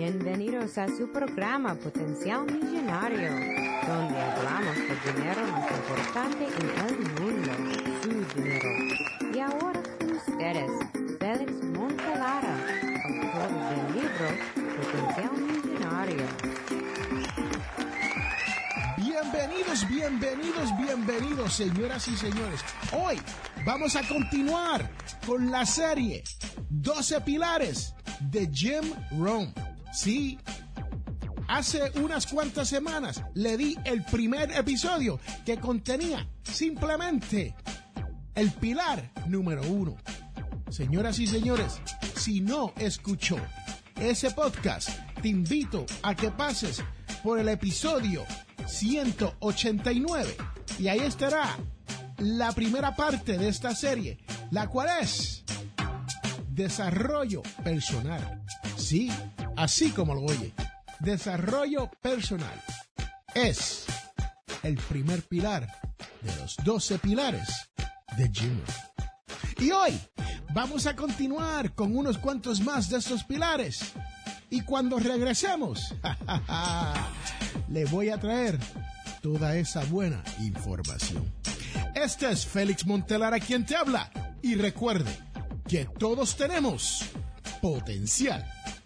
Bienvenidos a su programa Potencial Millonario, donde hablamos del dinero más importante en el mundo, su dinero. Y ahora con ustedes, Félix Montelara, autor del libro Potencial Millonario. Bienvenidos, bienvenidos, bienvenidos, señoras y señores. Hoy vamos a continuar con la serie 12 pilares de Jim Rome. Sí, hace unas cuantas semanas le di el primer episodio que contenía simplemente el pilar número uno. Señoras y señores, si no escuchó ese podcast, te invito a que pases por el episodio 189 y ahí estará la primera parte de esta serie, la cual es desarrollo personal. Sí, así como lo oye, desarrollo personal es el primer pilar de los 12 pilares de Jim. Y hoy vamos a continuar con unos cuantos más de estos pilares. Y cuando regresemos, le voy a traer toda esa buena información. Este es Félix Montelar a quien te habla. Y recuerde que todos tenemos potencial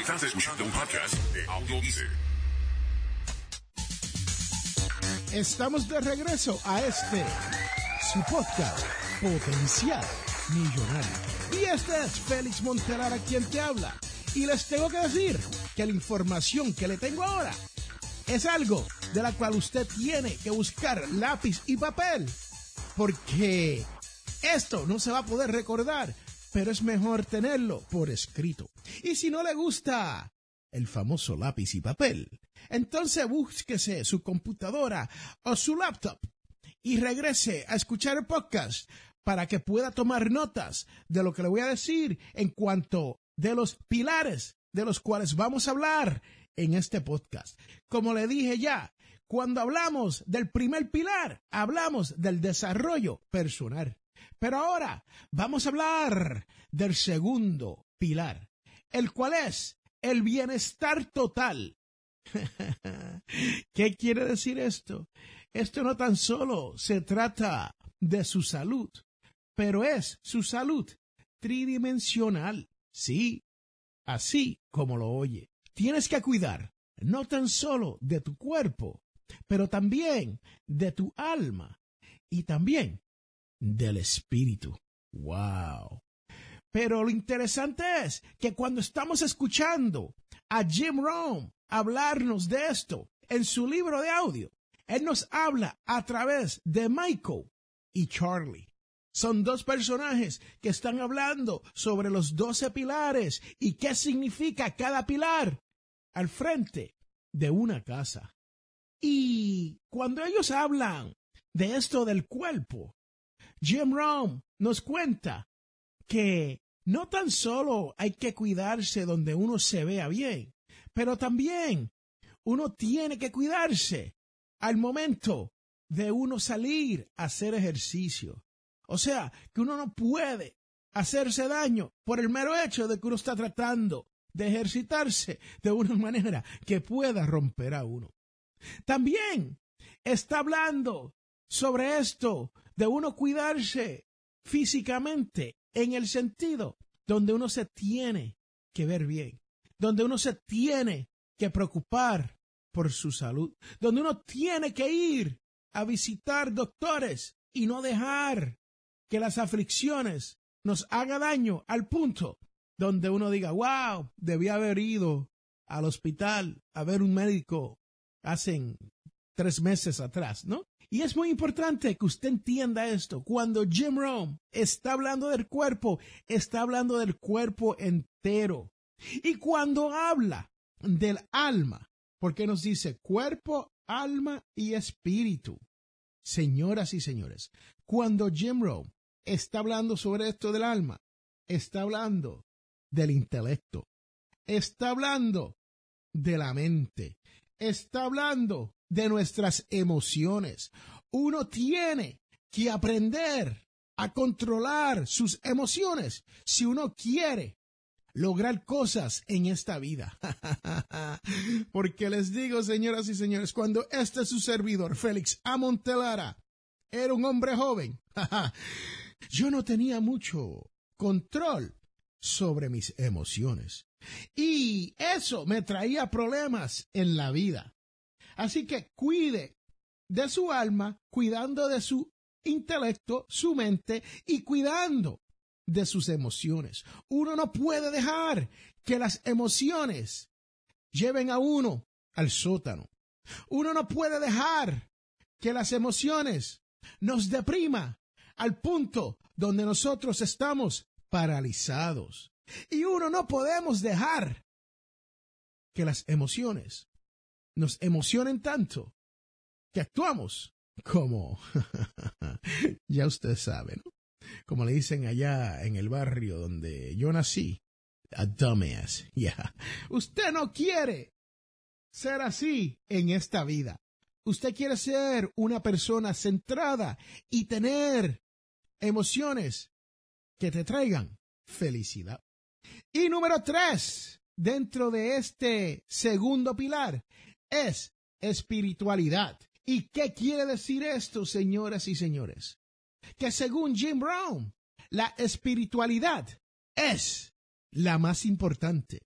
Estás escuchando un podcast de. Estamos de regreso a este, su podcast, Potencial Millonario. Y este es Félix Montelar quien te habla. Y les tengo que decir que la información que le tengo ahora es algo de la cual usted tiene que buscar lápiz y papel. Porque esto no se va a poder recordar, pero es mejor tenerlo por escrito. Y si no le gusta el famoso lápiz y papel, entonces búsquese su computadora o su laptop y regrese a escuchar el podcast para que pueda tomar notas de lo que le voy a decir en cuanto de los pilares de los cuales vamos a hablar en este podcast. Como le dije ya, cuando hablamos del primer pilar, hablamos del desarrollo personal. Pero ahora vamos a hablar del segundo pilar, el cual es el bienestar total. ¿Qué quiere decir esto? Esto no tan solo se trata de su salud, pero es su salud tridimensional. Sí, así como lo oye. Tienes que cuidar no tan solo de tu cuerpo, pero también de tu alma y también del espíritu. ¡Wow! Pero lo interesante es que cuando estamos escuchando a Jim Rohn hablarnos de esto en su libro de audio, él nos habla a través de Michael y Charlie. Son dos personajes que están hablando sobre los doce pilares y qué significa cada pilar al frente de una casa. Y cuando ellos hablan de esto del cuerpo, Jim Rohn nos cuenta que no tan solo hay que cuidarse donde uno se vea bien, pero también uno tiene que cuidarse al momento de uno salir a hacer ejercicio. O sea, que uno no puede hacerse daño por el mero hecho de que uno está tratando de ejercitarse de una manera que pueda romper a uno. También está hablando sobre esto de uno cuidarse físicamente en el sentido donde uno se tiene que ver bien, donde uno se tiene que preocupar por su salud, donde uno tiene que ir a visitar doctores y no dejar que las aflicciones nos haga daño al punto donde uno diga, wow, debía haber ido al hospital a ver un médico hace tres meses atrás, ¿no? Y es muy importante que usted entienda esto. Cuando Jim Rome está hablando del cuerpo, está hablando del cuerpo entero. Y cuando habla del alma, porque nos dice cuerpo, alma y espíritu. Señoras y señores, cuando Jim Rowe está hablando sobre esto del alma, está hablando del intelecto, está hablando de la mente, está hablando de nuestras emociones. Uno tiene que aprender a controlar sus emociones si uno quiere lograr cosas en esta vida. Porque les digo, señoras y señores, cuando este su servidor, Félix Amontelara, era un hombre joven, yo no tenía mucho control sobre mis emociones. Y eso me traía problemas en la vida. Así que cuide de su alma, cuidando de su intelecto, su mente y cuidando de sus emociones. Uno no puede dejar que las emociones lleven a uno al sótano. Uno no puede dejar que las emociones nos deprima al punto donde nosotros estamos paralizados. Y uno no podemos dejar que las emociones nos emocionen tanto que actuamos como, ya usted sabe, ¿no? Como le dicen allá en el barrio donde yo nací, a dumbass. Yeah. Usted no quiere ser así en esta vida. Usted quiere ser una persona centrada y tener emociones que te traigan felicidad. Y número tres, dentro de este segundo pilar, es espiritualidad. ¿Y qué quiere decir esto, señoras y señores? Que según Jim Brown, la espiritualidad es la más importante.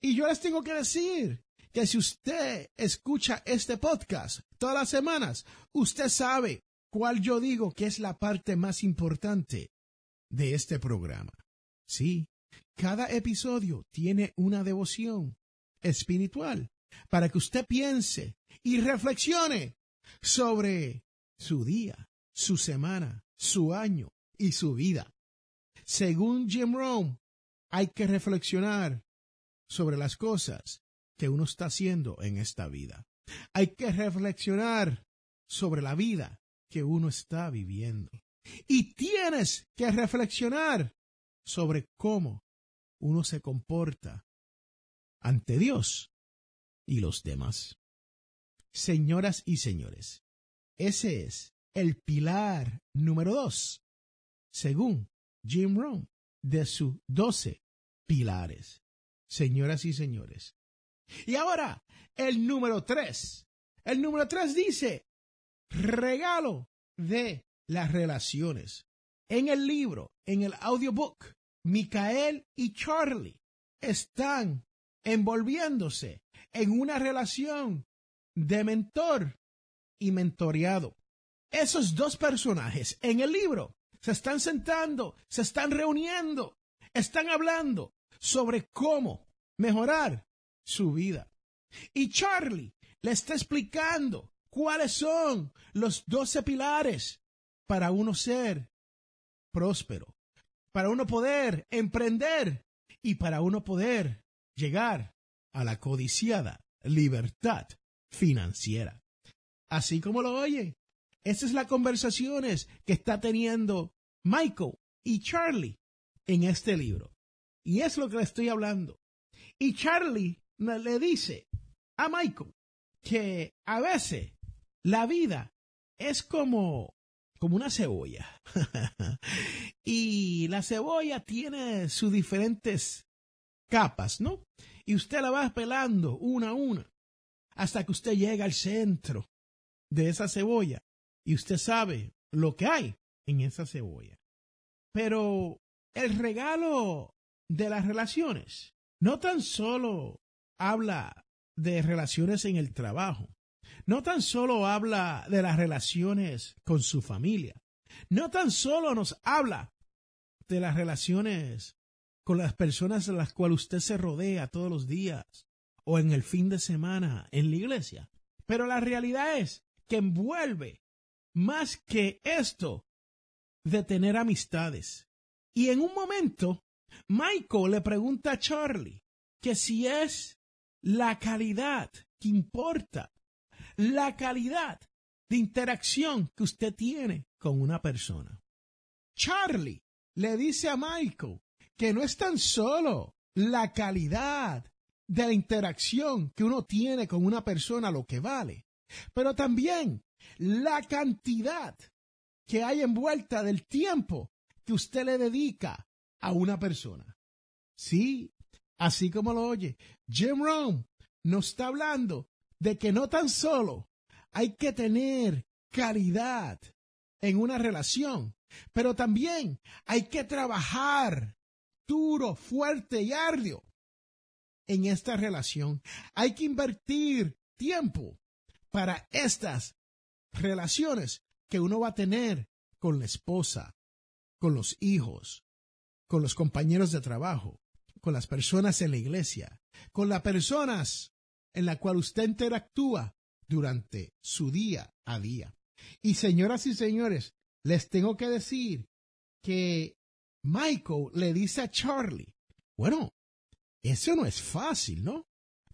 Y yo les tengo que decir que si usted escucha este podcast todas las semanas, usted sabe cuál yo digo que es la parte más importante de este programa. Sí, cada episodio tiene una devoción espiritual para que usted piense y reflexione sobre su día, su semana, su año y su vida. Según Jim Rome, hay que reflexionar sobre las cosas que uno está haciendo en esta vida. Hay que reflexionar sobre la vida que uno está viviendo. Y tienes que reflexionar sobre cómo uno se comporta ante Dios y los demás. Señoras y señores, ese es el pilar número dos, según Jim Rohn, de sus doce pilares. Señoras y señores. Y ahora, el número tres. El número tres dice, regalo de las relaciones. En el libro, en el audiobook, Micael y Charlie están envolviéndose en una relación de mentor y mentoreado. Esos dos personajes en el libro se están sentando, se están reuniendo, están hablando sobre cómo mejorar su vida. Y Charlie le está explicando cuáles son los doce pilares para uno ser próspero, para uno poder emprender y para uno poder llegar a la codiciada libertad financiera. Así como lo oye, esas es las conversaciones que está teniendo Michael y Charlie en este libro. Y es lo que le estoy hablando. Y Charlie le dice a Michael que a veces la vida es como como una cebolla. y la cebolla tiene sus diferentes capas, ¿no? Y usted la va pelando una a una hasta que usted llega al centro de esa cebolla y usted sabe lo que hay en esa cebolla. Pero el regalo de las relaciones no tan solo habla de relaciones en el trabajo, no tan solo habla de las relaciones con su familia, no tan solo nos habla de las relaciones con las personas a las cuales usted se rodea todos los días o en el fin de semana en la iglesia. Pero la realidad es que envuelve más que esto de tener amistades. Y en un momento, Michael le pregunta a Charlie que si es la calidad que importa, la calidad de interacción que usted tiene con una persona. Charlie le dice a Michael que no es tan solo. La calidad de la interacción que uno tiene con una persona lo que vale, pero también la cantidad que hay envuelta del tiempo que usted le dedica a una persona. Sí, así como lo oye, Jim Rome nos está hablando de que no tan solo hay que tener calidad en una relación, pero también hay que trabajar duro, fuerte y arduo en esta relación. Hay que invertir tiempo para estas relaciones que uno va a tener con la esposa, con los hijos, con los compañeros de trabajo, con las personas en la iglesia, con las personas en la cual usted interactúa durante su día a día. Y señoras y señores, les tengo que decir que Michael le dice a Charlie, bueno, eso no es fácil, ¿no?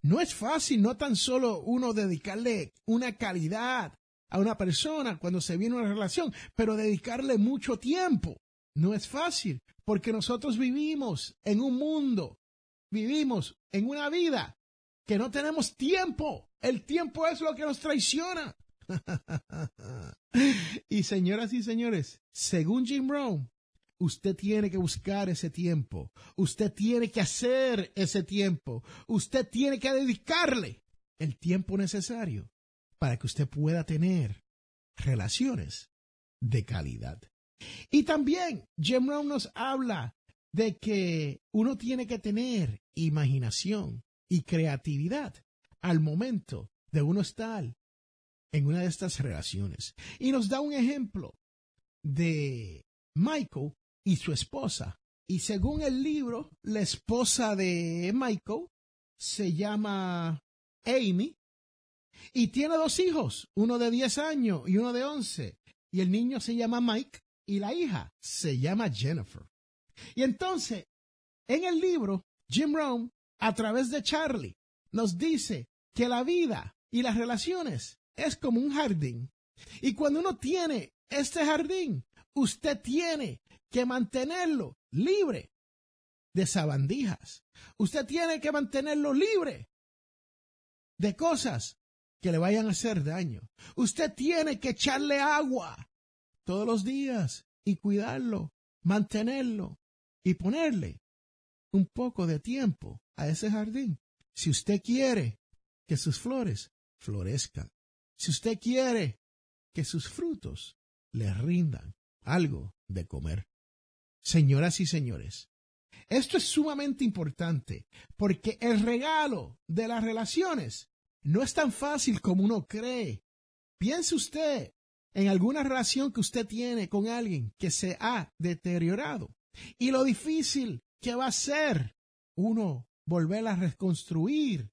No es fácil, no tan solo uno dedicarle una calidad a una persona cuando se viene una relación, pero dedicarle mucho tiempo. No es fácil, porque nosotros vivimos en un mundo, vivimos en una vida que no tenemos tiempo. El tiempo es lo que nos traiciona. y señoras y señores, según Jim Brown, usted tiene que buscar ese tiempo. Usted tiene que hacer ese tiempo. Usted tiene que dedicarle el tiempo necesario para que usted pueda tener relaciones de calidad. Y también Jim Brown nos habla de que uno tiene que tener imaginación y creatividad al momento de uno estar en una de estas relaciones. Y nos da un ejemplo de Michael y su esposa. Y según el libro, la esposa de Michael se llama Amy y tiene dos hijos, uno de 10 años y uno de 11. Y el niño se llama Mike y la hija se llama Jennifer. Y entonces, en el libro, Jim Brown, a través de Charlie, nos dice que la vida y las relaciones es como un jardín. Y cuando uno tiene este jardín, usted tiene que mantenerlo libre de sabandijas. Usted tiene que mantenerlo libre de cosas que le vayan a hacer daño. Usted tiene que echarle agua todos los días y cuidarlo, mantenerlo y ponerle un poco de tiempo a ese jardín. Si usted quiere que sus flores florezcan, si usted quiere que sus frutos le rindan algo de comer. Señoras y señores, esto es sumamente importante porque el regalo de las relaciones no es tan fácil como uno cree. Piense usted en alguna relación que usted tiene con alguien que se ha deteriorado y lo difícil que va a ser uno volver a reconstruir,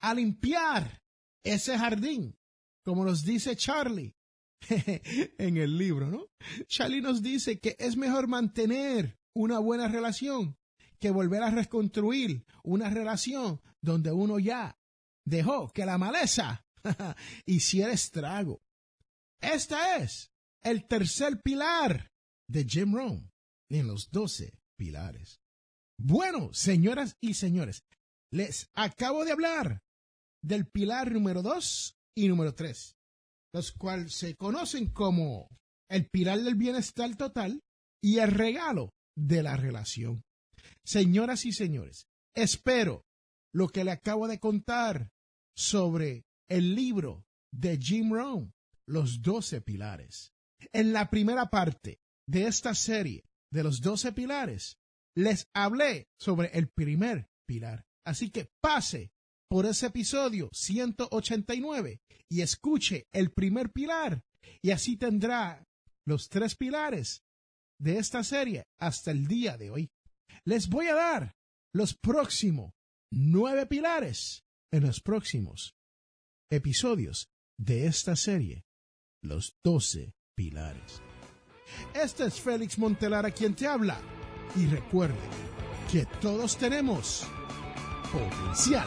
a limpiar ese jardín, como nos dice Charlie en el libro, ¿no? Charlie nos dice que es mejor mantener una buena relación que volver a reconstruir una relación donde uno ya dejó que la maleza hiciera estrago. Este es el tercer pilar de Jim Rohn en los doce pilares. Bueno, señoras y señores, les acabo de hablar del pilar número dos y número tres, los cuales se conocen como el pilar del bienestar total y el regalo de la relación. Señoras y señores, espero lo que le acabo de contar sobre el libro de Jim Rohn, Los Doce Pilares. En la primera parte de esta serie de los Doce Pilares, les hablé sobre el primer pilar. Así que pase por ese episodio 189 y escuche el primer pilar. Y así tendrá los tres pilares de esta serie hasta el día de hoy. Les voy a dar los próximos nueve pilares en los próximos episodios de esta serie, los doce pilares. Este es Félix Montelar a quien te habla. Y recuerde que todos tenemos potencial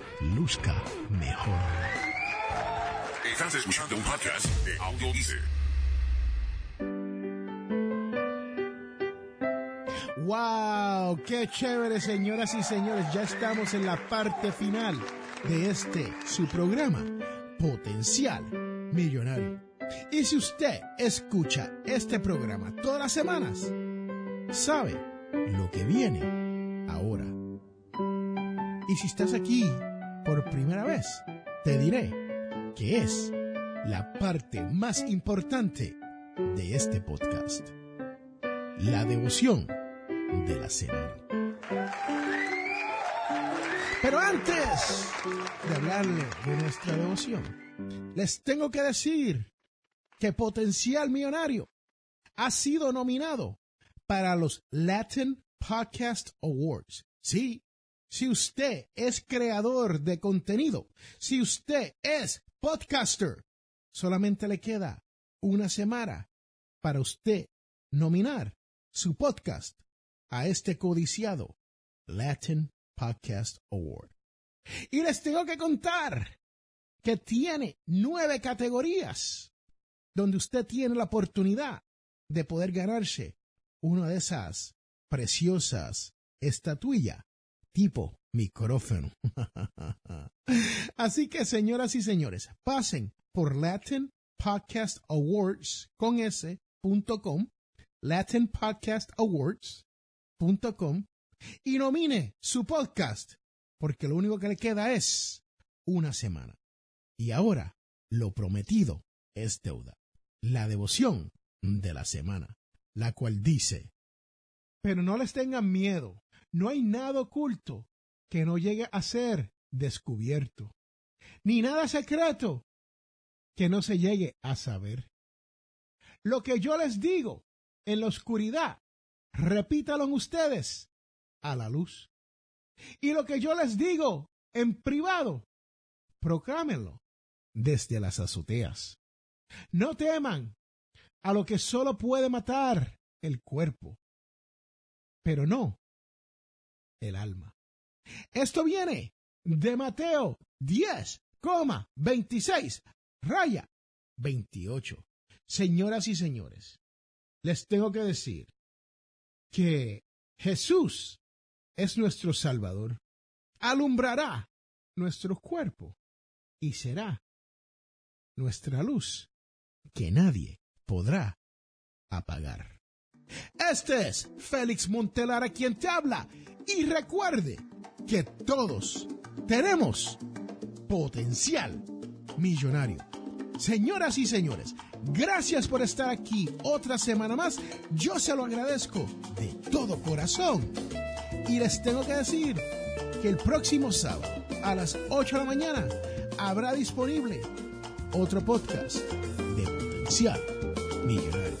luzca mejor. Estás escuchando un podcast de Audio Dice. ¡Wow! ¡Qué chévere, señoras y señores! Ya estamos en la parte final de este, su programa, Potencial Millonario. Y si usted escucha este programa todas las semanas, sabe lo que viene ahora. Y si estás aquí por primera vez, te diré que es la parte más importante de este podcast. La devoción de la semana. Pero antes de hablarle de nuestra devoción, les tengo que decir que Potencial Millonario ha sido nominado para los Latin Podcast Awards. Sí, si usted es creador de contenido, si usted es podcaster, solamente le queda una semana para usted nominar su podcast a este codiciado Latin Podcast Award. Y les tengo que contar que tiene nueve categorías donde usted tiene la oportunidad de poder ganarse una de esas preciosas estatuillas tipo micrófono. Así que, señoras y señores, pasen por Latin Podcast Awards con s.com, Latin Podcast Awards y nomine su podcast, porque lo único que le queda es una semana. Y ahora, lo prometido es deuda. La devoción de la semana, la cual dice, pero no les tengan miedo, no hay nada oculto que no llegue a ser descubierto, ni nada secreto que no se llegue a saber. Lo que yo les digo en la oscuridad, repítalo en ustedes a la luz. Y lo que yo les digo en privado, proclámenlo desde las azoteas. No teman a lo que solo puede matar el cuerpo, pero no el alma. Esto viene de Mateo 10,26, raya 28. Señoras y señores, les tengo que decir que Jesús es nuestro Salvador, alumbrará nuestro cuerpo y será nuestra luz que nadie podrá apagar. Este es Félix Montelara quien te habla y recuerde que todos tenemos potencial millonario. Señoras y señores, gracias por estar aquí otra semana más. Yo se lo agradezco de todo corazón. Y les tengo que decir que el próximo sábado a las 8 de la mañana habrá disponible otro podcast de potencial millonario.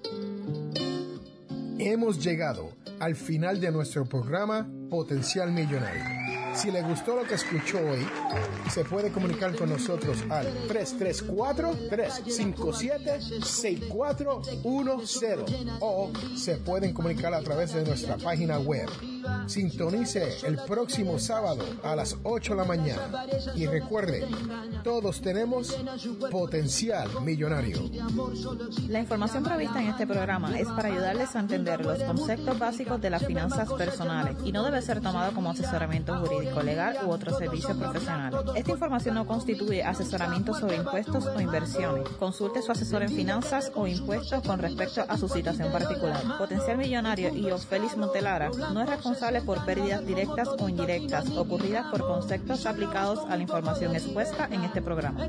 Hemos llegado al final de nuestro programa Potencial Millonario. Si le gustó lo que escuchó hoy, se puede comunicar con nosotros al 334-357-6410 o se pueden comunicar a través de nuestra página web. Sintonice el próximo sábado a las 8 de la mañana y recuerde, todos tenemos potencial millonario. La información prevista en este programa es para ayudarles a entender los conceptos básicos de las finanzas personales y no debe ser tomado como asesoramiento jurídico, legal u otro servicio profesional. Esta información no constituye asesoramiento sobre impuestos o inversiones. Consulte su asesor en finanzas o impuestos con respecto a su situación particular. Potencial Millonario y Ofelis Montelara no es responsable por pérdidas directas o indirectas ocurridas por conceptos aplicados a la información expuesta en este programa.